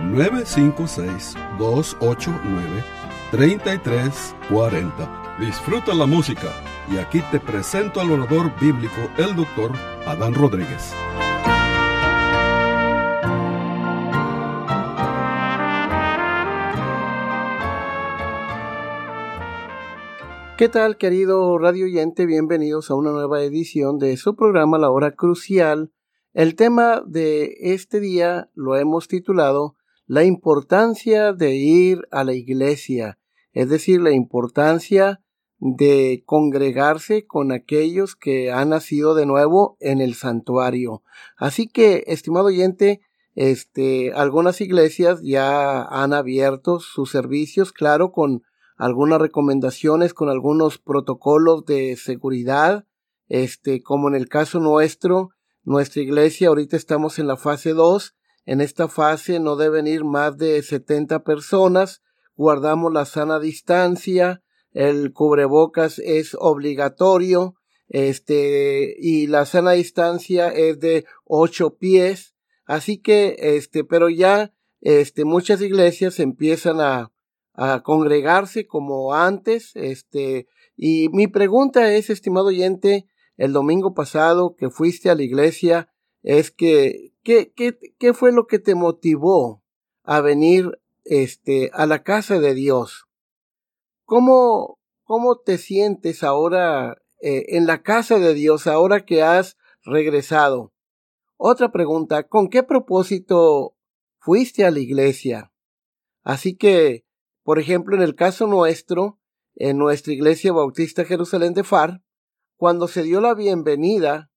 956-289-3340. Disfruta la música y aquí te presento al orador bíblico, el doctor Adán Rodríguez. ¿Qué tal, querido radio oyente? Bienvenidos a una nueva edición de su programa La Hora Crucial. El tema de este día lo hemos titulado La importancia de ir a la iglesia, es decir, la importancia de congregarse con aquellos que han nacido de nuevo en el santuario. Así que, estimado oyente, este, algunas iglesias ya han abierto sus servicios, claro, con algunas recomendaciones con algunos protocolos de seguridad, este, como en el caso nuestro, nuestra iglesia ahorita estamos en la fase 2, en esta fase no deben ir más de 70 personas, guardamos la sana distancia, el cubrebocas es obligatorio, este, y la sana distancia es de 8 pies, así que, este, pero ya, este, muchas iglesias empiezan a, a congregarse como antes. Este, y mi pregunta es, estimado oyente, el domingo pasado que fuiste a la iglesia, es que, ¿qué, qué, qué fue lo que te motivó a venir este, a la casa de Dios? ¿Cómo, cómo te sientes ahora eh, en la casa de Dios, ahora que has regresado? Otra pregunta, ¿con qué propósito fuiste a la iglesia? Así que por ejemplo, en el caso nuestro, en nuestra iglesia bautista Jerusalén de Far, cuando se dio la bienvenida,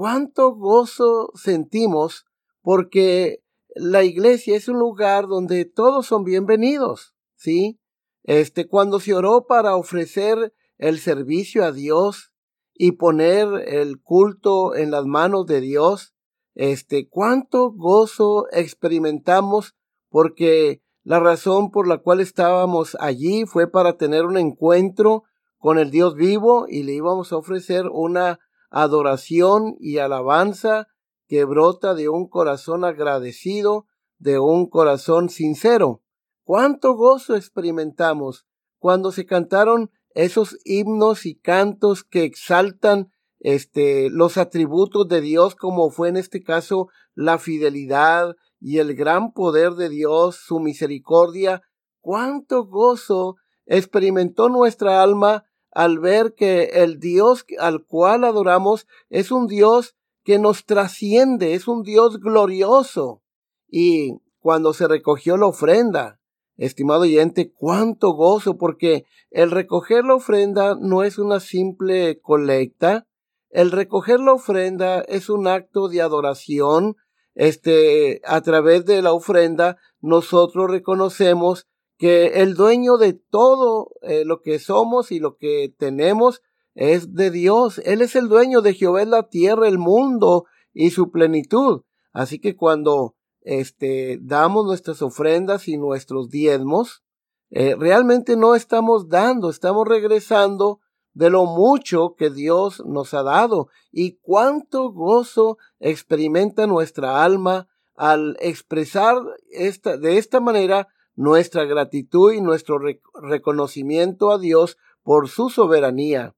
cuánto gozo sentimos porque la iglesia es un lugar donde todos son bienvenidos, ¿sí? Este, cuando se oró para ofrecer el servicio a Dios y poner el culto en las manos de Dios, este, cuánto gozo experimentamos porque la razón por la cual estábamos allí fue para tener un encuentro con el Dios vivo y le íbamos a ofrecer una adoración y alabanza que brota de un corazón agradecido, de un corazón sincero. Cuánto gozo experimentamos cuando se cantaron esos himnos y cantos que exaltan este los atributos de Dios como fue en este caso la fidelidad, y el gran poder de Dios, su misericordia, cuánto gozo experimentó nuestra alma al ver que el Dios al cual adoramos es un Dios que nos trasciende, es un Dios glorioso. Y cuando se recogió la ofrenda, estimado oyente, cuánto gozo, porque el recoger la ofrenda no es una simple colecta, el recoger la ofrenda es un acto de adoración, este, a través de la ofrenda, nosotros reconocemos que el dueño de todo eh, lo que somos y lo que tenemos es de Dios. Él es el dueño de Jehová, la tierra, el mundo y su plenitud. Así que cuando este, damos nuestras ofrendas y nuestros diezmos, eh, realmente no estamos dando, estamos regresando de lo mucho que Dios nos ha dado y cuánto gozo experimenta nuestra alma al expresar esta, de esta manera nuestra gratitud y nuestro reconocimiento a Dios por su soberanía.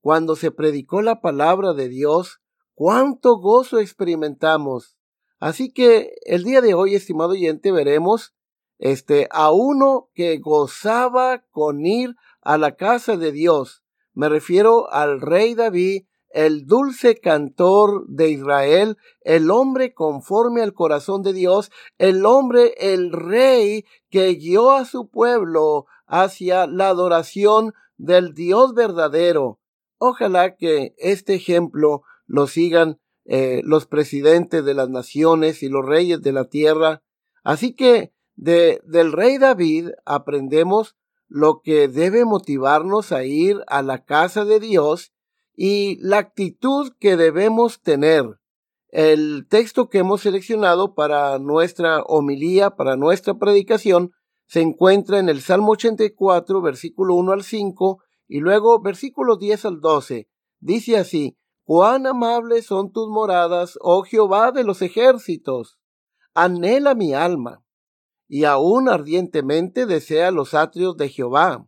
Cuando se predicó la palabra de Dios, cuánto gozo experimentamos. Así que el día de hoy, estimado oyente, veremos este a uno que gozaba con ir a la casa de Dios me refiero al rey David, el dulce cantor de Israel, el hombre conforme al corazón de Dios, el hombre, el rey que guió a su pueblo hacia la adoración del Dios verdadero. Ojalá que este ejemplo lo sigan eh, los presidentes de las naciones y los reyes de la tierra. Así que de, del rey David aprendemos lo que debe motivarnos a ir a la casa de Dios y la actitud que debemos tener. El texto que hemos seleccionado para nuestra homilía, para nuestra predicación, se encuentra en el Salmo 84, versículo 1 al 5, y luego versículos 10 al 12. Dice así, Cuán amables son tus moradas, oh Jehová de los ejércitos. Anhela mi alma, y aún ardientemente desea los atrios de Jehová.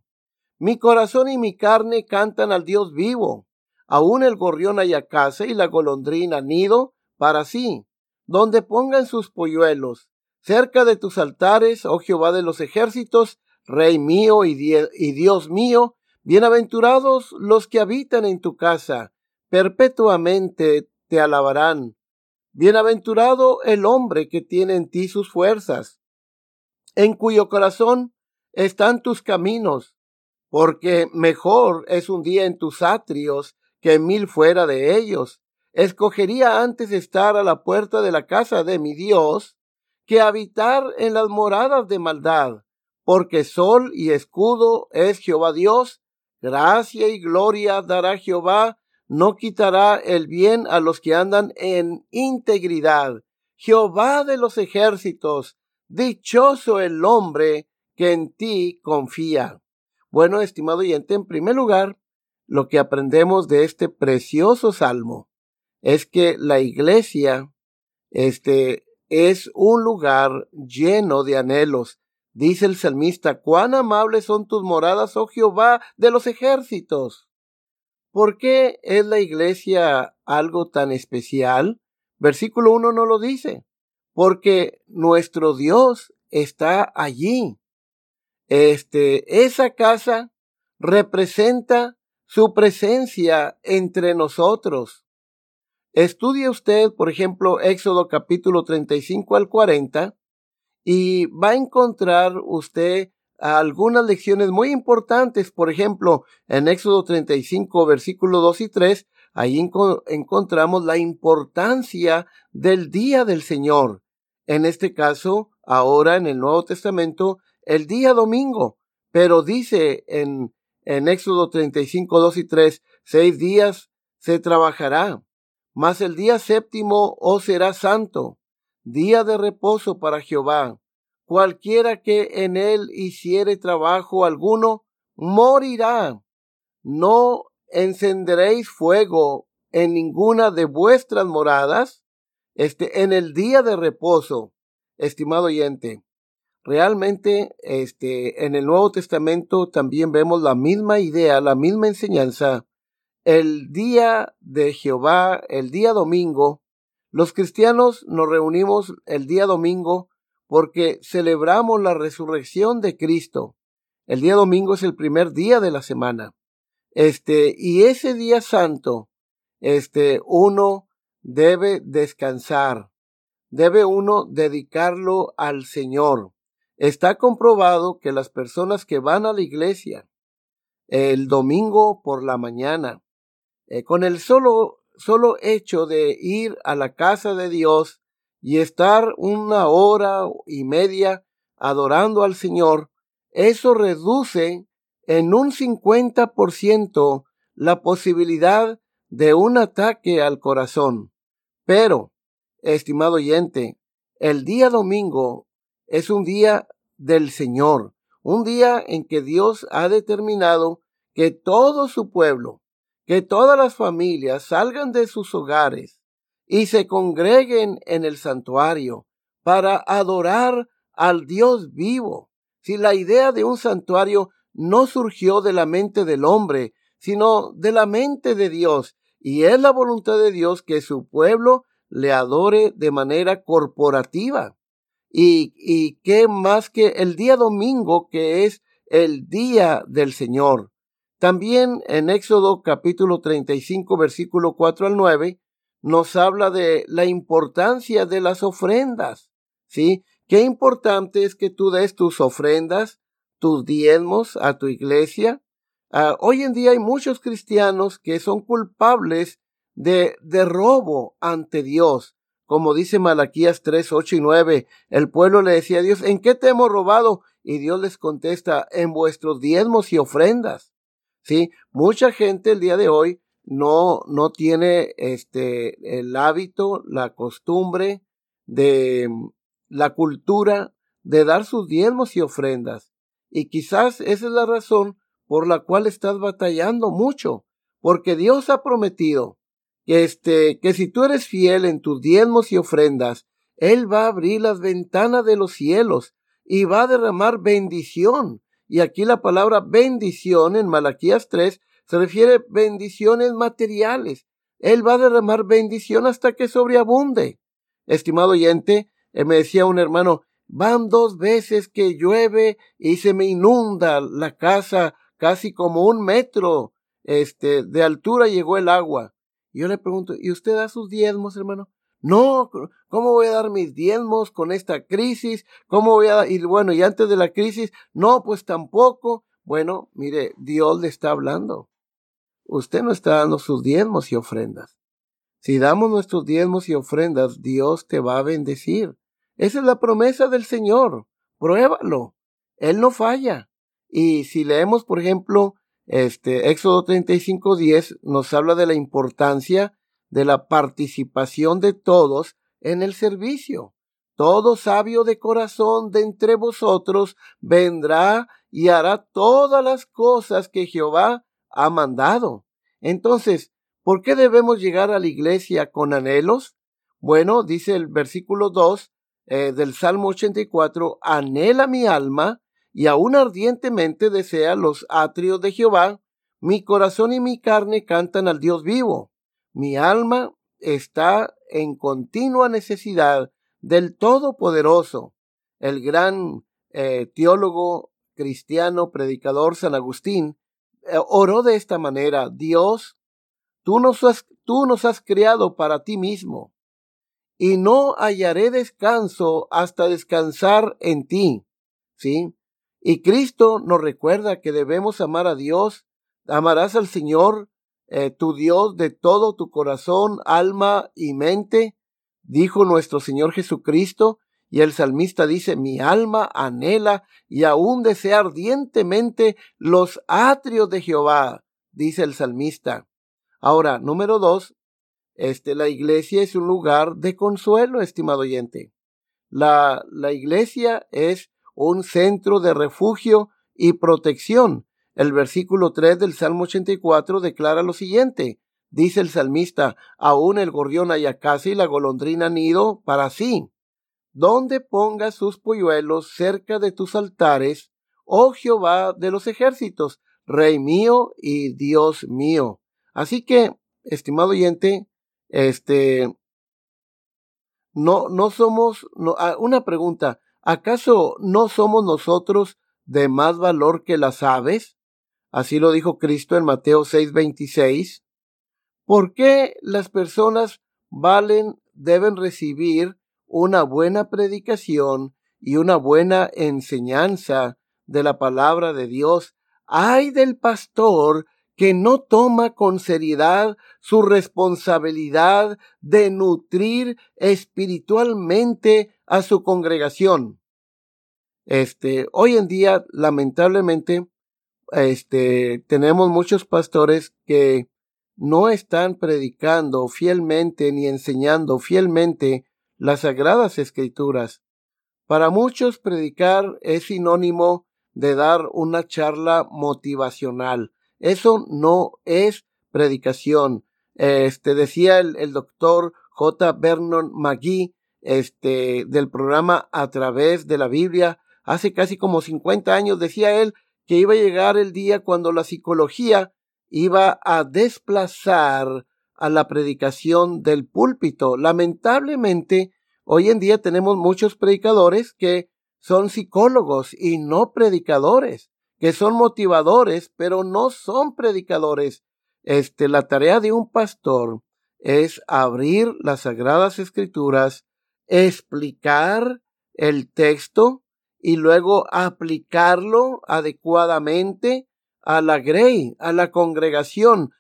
Mi corazón y mi carne cantan al Dios vivo. Aún el gorrión haya casa y la golondrina nido para sí, donde pongan sus polluelos cerca de tus altares, oh Jehová de los ejércitos, Rey mío y, Dios mío, bienaventurados los que habitan en tu casa, perpetuamente te alabarán. Bienaventurado el hombre que tiene en ti sus fuerzas, en cuyo corazón están tus caminos, porque mejor es un día en tus atrios que mil fuera de ellos. Escogería antes estar a la puerta de la casa de mi Dios que habitar en las moradas de maldad, porque sol y escudo es Jehová Dios, gracia y gloria dará Jehová, no quitará el bien a los que andan en integridad. Jehová de los ejércitos, dichoso el hombre que en ti confía. Bueno, estimado oyente, en primer lugar, lo que aprendemos de este precioso salmo es que la iglesia, este, es un lugar lleno de anhelos. Dice el salmista, cuán amables son tus moradas, oh Jehová de los ejércitos. ¿Por qué es la iglesia algo tan especial? Versículo 1 no lo dice. Porque nuestro Dios está allí. Este, esa casa representa su presencia entre nosotros. Estudie usted, por ejemplo, Éxodo capítulo 35 al 40 y va a encontrar usted algunas lecciones muy importantes. Por ejemplo, en Éxodo 35 versículo 2 y 3, ahí encontramos la importancia del día del Señor. En este caso, ahora en el Nuevo Testamento, el día domingo. Pero dice en, en Éxodo 35, 2 y 3, seis días se trabajará mas el día séptimo os será santo, día de reposo para Jehová. Cualquiera que en él hiciere trabajo alguno, morirá. No encenderéis fuego en ninguna de vuestras moradas, este, en el día de reposo, estimado oyente. Realmente, este, en el Nuevo Testamento también vemos la misma idea, la misma enseñanza el día de Jehová, el día domingo, los cristianos nos reunimos el día domingo porque celebramos la resurrección de Cristo. El día domingo es el primer día de la semana. Este, y ese día santo, este, uno debe descansar. Debe uno dedicarlo al Señor. Está comprobado que las personas que van a la iglesia el domingo por la mañana eh, con el solo, solo hecho de ir a la casa de Dios y estar una hora y media adorando al Señor, eso reduce en un 50% la posibilidad de un ataque al corazón. Pero, estimado oyente, el día domingo es un día del Señor, un día en que Dios ha determinado que todo su pueblo, que todas las familias salgan de sus hogares y se congreguen en el santuario para adorar al Dios vivo. Si la idea de un santuario no surgió de la mente del hombre, sino de la mente de Dios, y es la voluntad de Dios que su pueblo le adore de manera corporativa. Y, y qué más que el día domingo, que es el día del Señor. También en Éxodo capítulo 35 versículo 4 al 9 nos habla de la importancia de las ofrendas. ¿Sí? Qué importante es que tú des tus ofrendas, tus diezmos a tu iglesia. Ah, hoy en día hay muchos cristianos que son culpables de, de robo ante Dios. Como dice Malaquías 3, 8 y 9. El pueblo le decía a Dios, ¿en qué te hemos robado? Y Dios les contesta, en vuestros diezmos y ofrendas. Sí, mucha gente el día de hoy no, no tiene este, el hábito, la costumbre de la cultura de dar sus diezmos y ofrendas. Y quizás esa es la razón por la cual estás batallando mucho, porque Dios ha prometido que este, que si tú eres fiel en tus diezmos y ofrendas, Él va a abrir las ventanas de los cielos y va a derramar bendición. Y aquí la palabra bendición en Malaquías 3 se refiere bendiciones materiales. Él va a derramar bendición hasta que sobreabunde. Estimado oyente, eh, me decía un hermano, van dos veces que llueve y se me inunda la casa casi como un metro este, de altura llegó el agua. Y yo le pregunto, ¿y usted da sus diezmos, hermano? No, ¿cómo voy a dar mis diezmos con esta crisis? ¿Cómo voy a? Y bueno, y antes de la crisis, no, pues tampoco. Bueno, mire, Dios le está hablando. Usted no está dando sus diezmos y ofrendas. Si damos nuestros diezmos y ofrendas, Dios te va a bendecir. Esa es la promesa del Señor. Pruébalo. Él no falla. Y si leemos, por ejemplo, este Éxodo 35:10 nos habla de la importancia de la participación de todos en el servicio. Todo sabio de corazón de entre vosotros vendrá y hará todas las cosas que Jehová ha mandado. Entonces, ¿por qué debemos llegar a la iglesia con anhelos? Bueno, dice el versículo 2 eh, del Salmo 84, anhela mi alma y aún ardientemente desea los atrios de Jehová, mi corazón y mi carne cantan al Dios vivo. Mi alma está en continua necesidad del Todopoderoso. El gran eh, teólogo cristiano, predicador San Agustín, eh, oró de esta manera, Dios, tú nos, has, tú nos has creado para ti mismo, y no hallaré descanso hasta descansar en ti. ¿Sí? Y Cristo nos recuerda que debemos amar a Dios, amarás al Señor, eh, tu Dios, de todo tu corazón, alma y mente, dijo nuestro Señor Jesucristo, y el salmista dice, mi alma anhela y aún desea ardientemente los atrios de Jehová, dice el salmista. Ahora, número dos, este, la iglesia es un lugar de consuelo, estimado oyente. La, la iglesia es un centro de refugio y protección. El versículo 3 del Salmo 84 declara lo siguiente. Dice el salmista, aún el gorrión haya casa y la golondrina nido para sí. Donde pongas sus polluelos cerca de tus altares, oh Jehová de los ejércitos, Rey mío y Dios mío. Así que, estimado oyente, este, no, no somos, no, ah, una pregunta, ¿acaso no somos nosotros de más valor que las aves? Así lo dijo Cristo en Mateo 6:26. ¿Por qué las personas valen, deben recibir una buena predicación y una buena enseñanza de la palabra de Dios? Ay del pastor que no toma con seriedad su responsabilidad de nutrir espiritualmente a su congregación. Este, hoy en día, lamentablemente, este, tenemos muchos pastores que no están predicando fielmente ni enseñando fielmente las sagradas escrituras. Para muchos predicar es sinónimo de dar una charla motivacional. Eso no es predicación. Este decía el, el doctor J. Vernon McGee, este, del programa A través de la Biblia, hace casi como 50 años, decía él que iba a llegar el día cuando la psicología iba a desplazar a la predicación del púlpito. Lamentablemente, hoy en día tenemos muchos predicadores que son psicólogos y no predicadores que son motivadores, pero no son predicadores. Este, la tarea de un pastor es abrir las sagradas escrituras, explicar el texto y luego aplicarlo adecuadamente a la grey, a la congregación,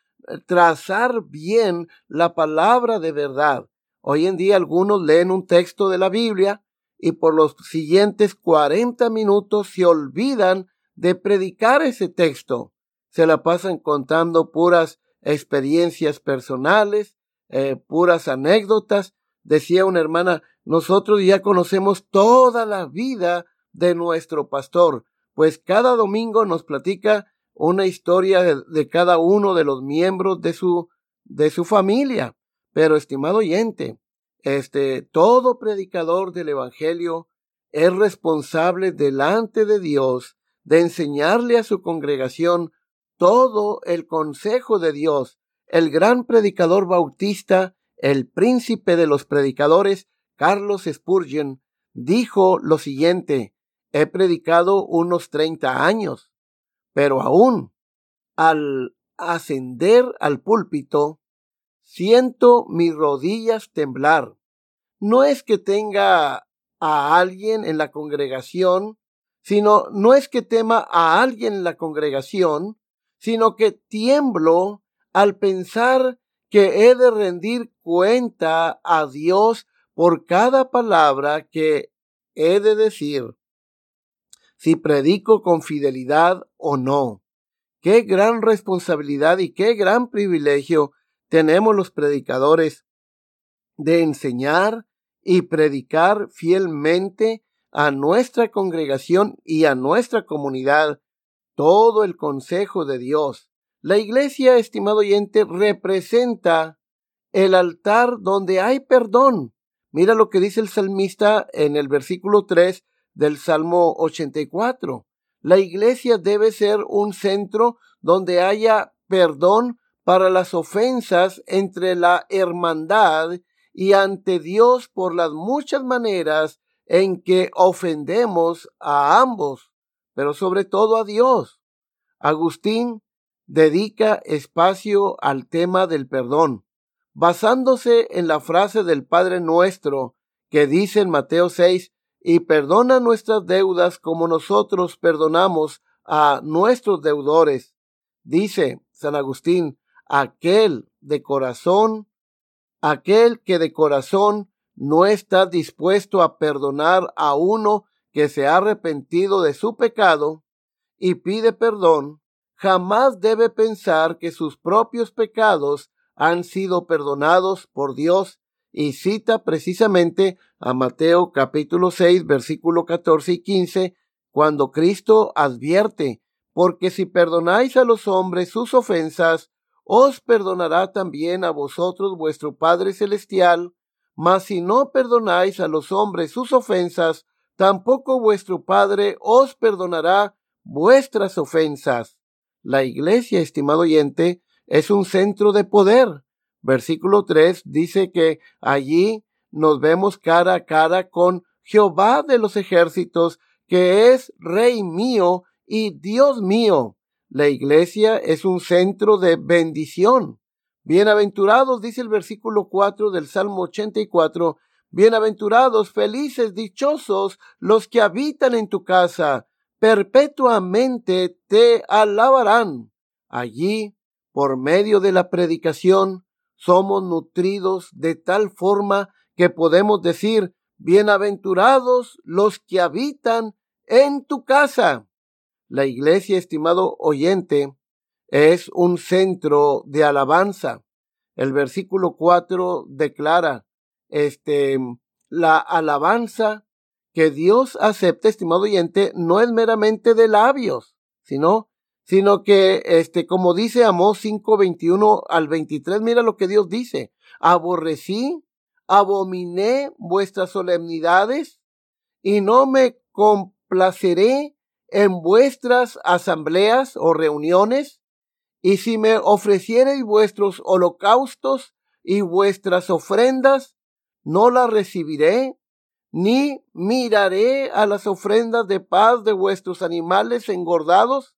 trazar bien la palabra de verdad. Hoy en día algunos leen un texto de la Biblia y por los siguientes 40 minutos se olvidan de predicar ese texto. Se la pasan contando puras experiencias personales, eh, puras anécdotas. Decía una hermana, nosotros ya conocemos toda la vida de nuestro pastor, pues cada domingo nos platica una historia de, cada uno de los miembros de su, de su familia. Pero, estimado oyente, este, todo predicador del Evangelio es responsable delante de Dios de enseñarle a su congregación todo el consejo de Dios. El gran predicador bautista, el príncipe de los predicadores, Carlos Spurgeon, dijo lo siguiente, he predicado unos treinta años pero aún al ascender al púlpito, siento mis rodillas temblar. No es que tenga a alguien en la congregación, sino no es que tema a alguien en la congregación, sino que tiemblo al pensar que he de rendir cuenta a Dios por cada palabra que he de decir si predico con fidelidad o no. Qué gran responsabilidad y qué gran privilegio tenemos los predicadores de enseñar y predicar fielmente a nuestra congregación y a nuestra comunidad todo el consejo de Dios. La iglesia, estimado oyente, representa el altar donde hay perdón. Mira lo que dice el salmista en el versículo 3 del Salmo 84. La iglesia debe ser un centro donde haya perdón para las ofensas entre la hermandad y ante Dios por las muchas maneras en que ofendemos a ambos, pero sobre todo a Dios. Agustín dedica espacio al tema del perdón, basándose en la frase del Padre Nuestro que dice en Mateo 6, y perdona nuestras deudas como nosotros perdonamos a nuestros deudores. Dice San Agustín, aquel de corazón, aquel que de corazón no está dispuesto a perdonar a uno que se ha arrepentido de su pecado y pide perdón, jamás debe pensar que sus propios pecados han sido perdonados por Dios y cita precisamente a Mateo capítulo 6 versículo 14 y 15 cuando Cristo advierte, porque si perdonáis a los hombres sus ofensas, os perdonará también a vosotros vuestro Padre Celestial, mas si no perdonáis a los hombres sus ofensas, tampoco vuestro Padre os perdonará vuestras ofensas. La iglesia, estimado oyente, es un centro de poder, Versículo 3 dice que allí nos vemos cara a cara con Jehová de los ejércitos, que es Rey mío y Dios mío. La iglesia es un centro de bendición. Bienaventurados, dice el versículo 4 del Salmo 84, bienaventurados, felices, dichosos los que habitan en tu casa, perpetuamente te alabarán. Allí, por medio de la predicación, somos nutridos de tal forma que podemos decir, bienaventurados los que habitan en tu casa. La iglesia, estimado oyente, es un centro de alabanza. El versículo 4 declara, este, la alabanza que Dios acepta, estimado oyente, no es meramente de labios, sino sino que, este, como dice Amós 5, 21 al 23, mira lo que Dios dice. Aborrecí, abominé vuestras solemnidades y no me complaceré en vuestras asambleas o reuniones. Y si me ofreciereis vuestros holocaustos y vuestras ofrendas, no las recibiré, ni miraré a las ofrendas de paz de vuestros animales engordados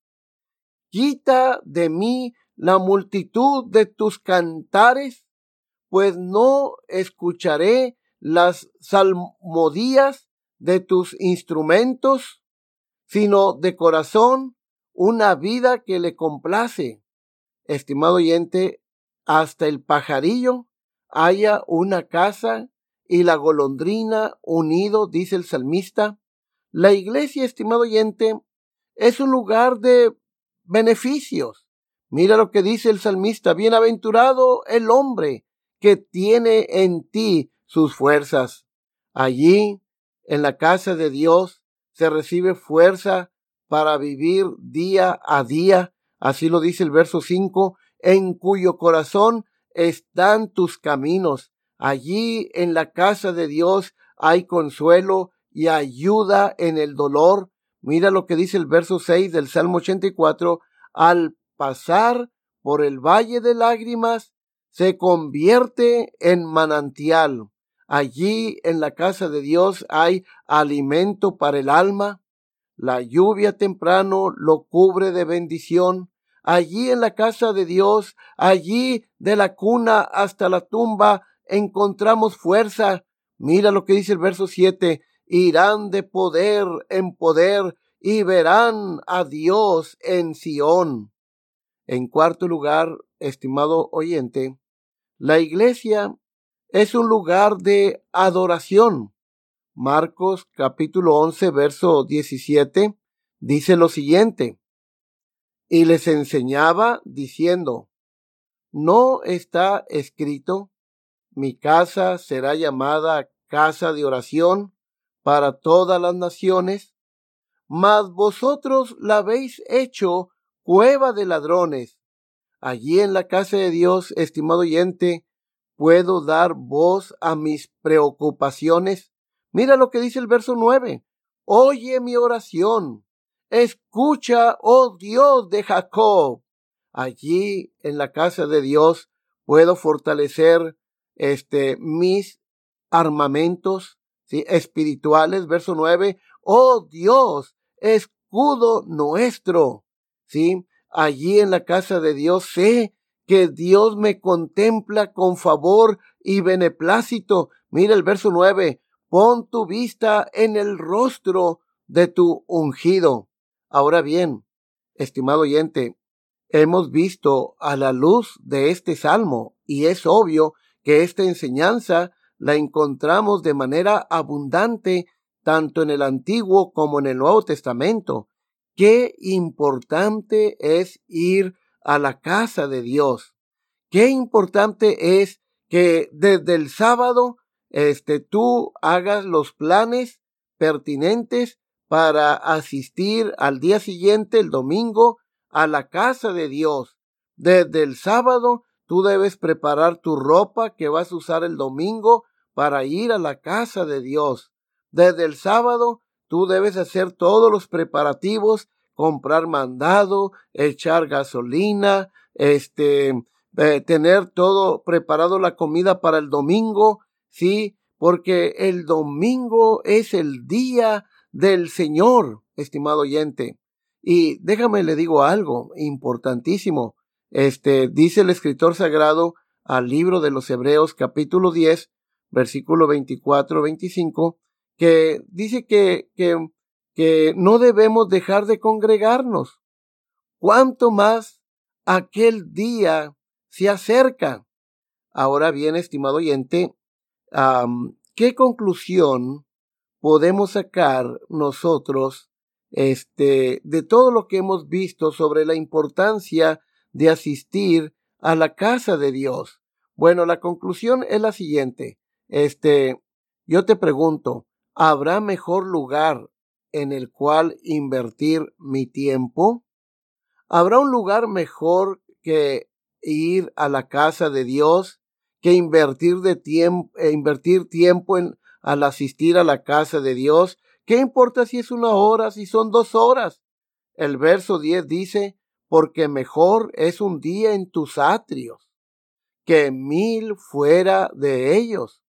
Quita de mí la multitud de tus cantares, pues no escucharé las salmodías de tus instrumentos, sino de corazón una vida que le complace. Estimado oyente, hasta el pajarillo haya una casa y la golondrina unido, dice el salmista. La iglesia, estimado oyente, es un lugar de beneficios. Mira lo que dice el salmista, bienaventurado el hombre que tiene en ti sus fuerzas. Allí, en la casa de Dios, se recibe fuerza para vivir día a día. Así lo dice el verso 5, en cuyo corazón están tus caminos. Allí en la casa de Dios hay consuelo y ayuda en el dolor. Mira lo que dice el verso 6 del Salmo 84. Al pasar por el valle de lágrimas, se convierte en manantial. Allí en la casa de Dios hay alimento para el alma. La lluvia temprano lo cubre de bendición. Allí en la casa de Dios, allí de la cuna hasta la tumba, encontramos fuerza. Mira lo que dice el verso 7. Irán de poder en poder y verán a Dios en Sión. En cuarto lugar, estimado oyente, la iglesia es un lugar de adoración. Marcos capítulo 11, verso 17 dice lo siguiente. Y les enseñaba diciendo, ¿no está escrito, mi casa será llamada casa de oración para todas las naciones? Mas vosotros la habéis hecho cueva de ladrones. Allí en la casa de Dios, estimado oyente, puedo dar voz a mis preocupaciones. Mira lo que dice el verso nueve. Oye mi oración. Escucha, oh Dios de Jacob. Allí en la casa de Dios puedo fortalecer este mis armamentos ¿sí? espirituales. Verso nueve. Oh Dios, escudo nuestro. ¿sí? Allí en la casa de Dios sé que Dios me contempla con favor y beneplácito. Mira el verso nueve. Pon tu vista en el rostro de tu ungido. Ahora bien, estimado oyente, hemos visto a la luz de este salmo y es obvio que esta enseñanza la encontramos de manera abundante tanto en el Antiguo como en el Nuevo Testamento. Qué importante es ir a la casa de Dios. Qué importante es que desde el sábado este tú hagas los planes pertinentes para asistir al día siguiente, el domingo, a la casa de Dios. Desde el sábado tú debes preparar tu ropa que vas a usar el domingo para ir a la casa de Dios. Desde el sábado Tú debes hacer todos los preparativos, comprar mandado, echar gasolina, este, eh, tener todo preparado la comida para el domingo, sí, porque el domingo es el día del Señor, estimado oyente. Y déjame le digo algo importantísimo. Este, dice el escritor sagrado al libro de los Hebreos capítulo 10, versículo 24, 25, que dice que, que, que no debemos dejar de congregarnos. Cuanto más aquel día se acerca. Ahora bien, estimado oyente, ¿qué conclusión podemos sacar nosotros este, de todo lo que hemos visto sobre la importancia de asistir a la casa de Dios? Bueno, la conclusión es la siguiente. Este, yo te pregunto, ¿Habrá mejor lugar en el cual invertir mi tiempo? ¿Habrá un lugar mejor que ir a la casa de Dios, que invertir, de tiempo, eh, invertir tiempo en, al asistir a la casa de Dios? ¿Qué importa si es una hora, si son dos horas? El verso 10 dice, porque mejor es un día en tus atrios que mil fuera de ellos.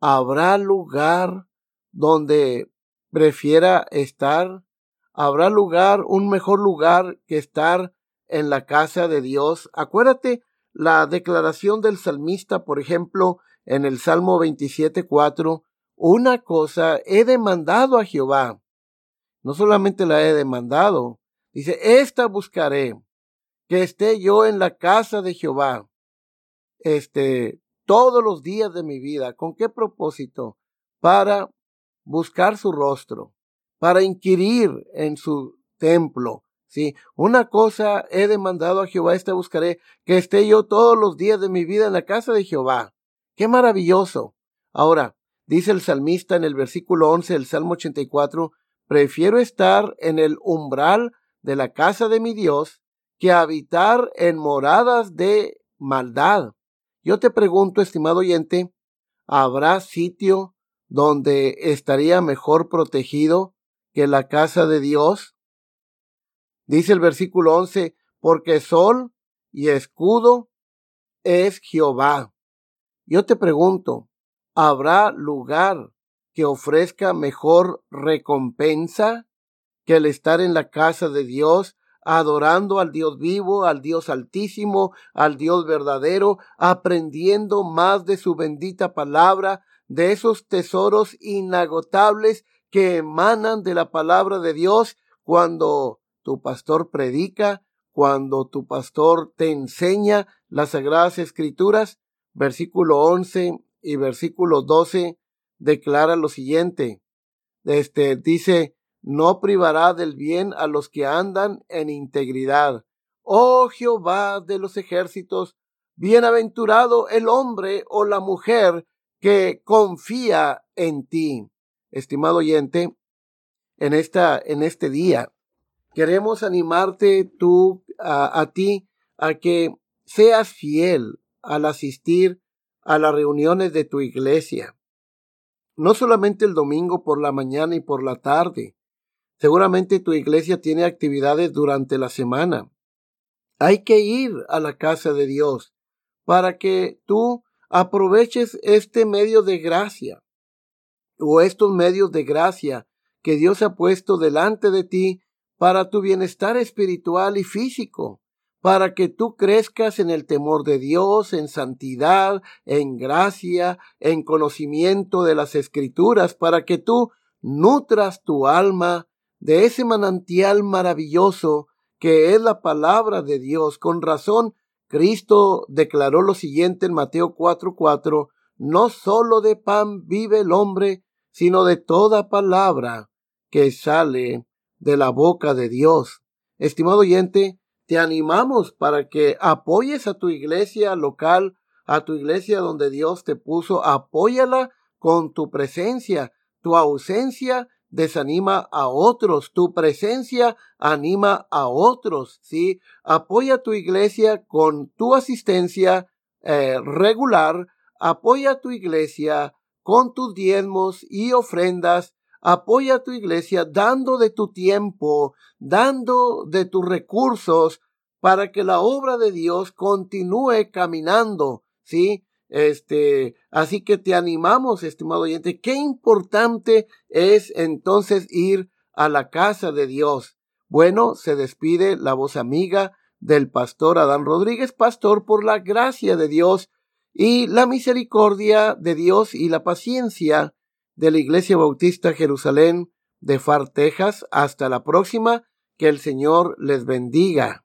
¿Habrá lugar donde prefiera estar? ¿Habrá lugar, un mejor lugar que estar en la casa de Dios? Acuérdate la declaración del salmista, por ejemplo, en el Salmo 27.4, una cosa he demandado a Jehová. No solamente la he demandado, dice, esta buscaré, que esté yo en la casa de Jehová, este, todos los días de mi vida. ¿Con qué propósito? Para buscar su rostro, para inquirir en su templo. Sí, una cosa he demandado a Jehová, esta buscaré, que esté yo todos los días de mi vida en la casa de Jehová. Qué maravilloso. Ahora, dice el salmista en el versículo 11 del Salmo 84, prefiero estar en el umbral de la casa de mi Dios que habitar en moradas de maldad. Yo te pregunto, estimado oyente, ¿habrá sitio donde estaría mejor protegido que la casa de Dios? Dice el versículo 11, porque sol y escudo es Jehová. Yo te pregunto, ¿habrá lugar que ofrezca mejor recompensa que el estar en la casa de Dios, adorando al Dios vivo, al Dios altísimo, al Dios verdadero, aprendiendo más de su bendita palabra, de esos tesoros inagotables que emanan de la palabra de Dios cuando tu pastor predica, cuando tu pastor te enseña las sagradas escrituras. Versículo 11 y versículo 12 declara lo siguiente. Este dice, no privará del bien a los que andan en integridad. Oh Jehová de los ejércitos, bienaventurado el hombre o la mujer que confía en ti. Estimado oyente, en esta, en este día, queremos animarte tú, a, a ti, a que seas fiel al asistir a las reuniones de tu iglesia. No solamente el domingo por la mañana y por la tarde, Seguramente tu iglesia tiene actividades durante la semana. Hay que ir a la casa de Dios para que tú aproveches este medio de gracia o estos medios de gracia que Dios ha puesto delante de ti para tu bienestar espiritual y físico, para que tú crezcas en el temor de Dios, en santidad, en gracia, en conocimiento de las escrituras, para que tú nutras tu alma de ese manantial maravilloso que es la palabra de Dios. Con razón, Cristo declaró lo siguiente en Mateo 4:4, no sólo de pan vive el hombre, sino de toda palabra que sale de la boca de Dios. Estimado oyente, te animamos para que apoyes a tu iglesia local, a tu iglesia donde Dios te puso, apóyala con tu presencia, tu ausencia desanima a otros, tu presencia anima a otros, ¿sí? Apoya tu iglesia con tu asistencia eh, regular, apoya tu iglesia con tus diezmos y ofrendas, apoya tu iglesia dando de tu tiempo, dando de tus recursos para que la obra de Dios continúe caminando, ¿sí? Este, así que te animamos, estimado oyente, qué importante es entonces ir a la casa de Dios. Bueno, se despide la voz amiga del pastor Adán Rodríguez, pastor por la gracia de Dios y la misericordia de Dios y la paciencia de la Iglesia Bautista Jerusalén de Far, Texas. Hasta la próxima. Que el Señor les bendiga.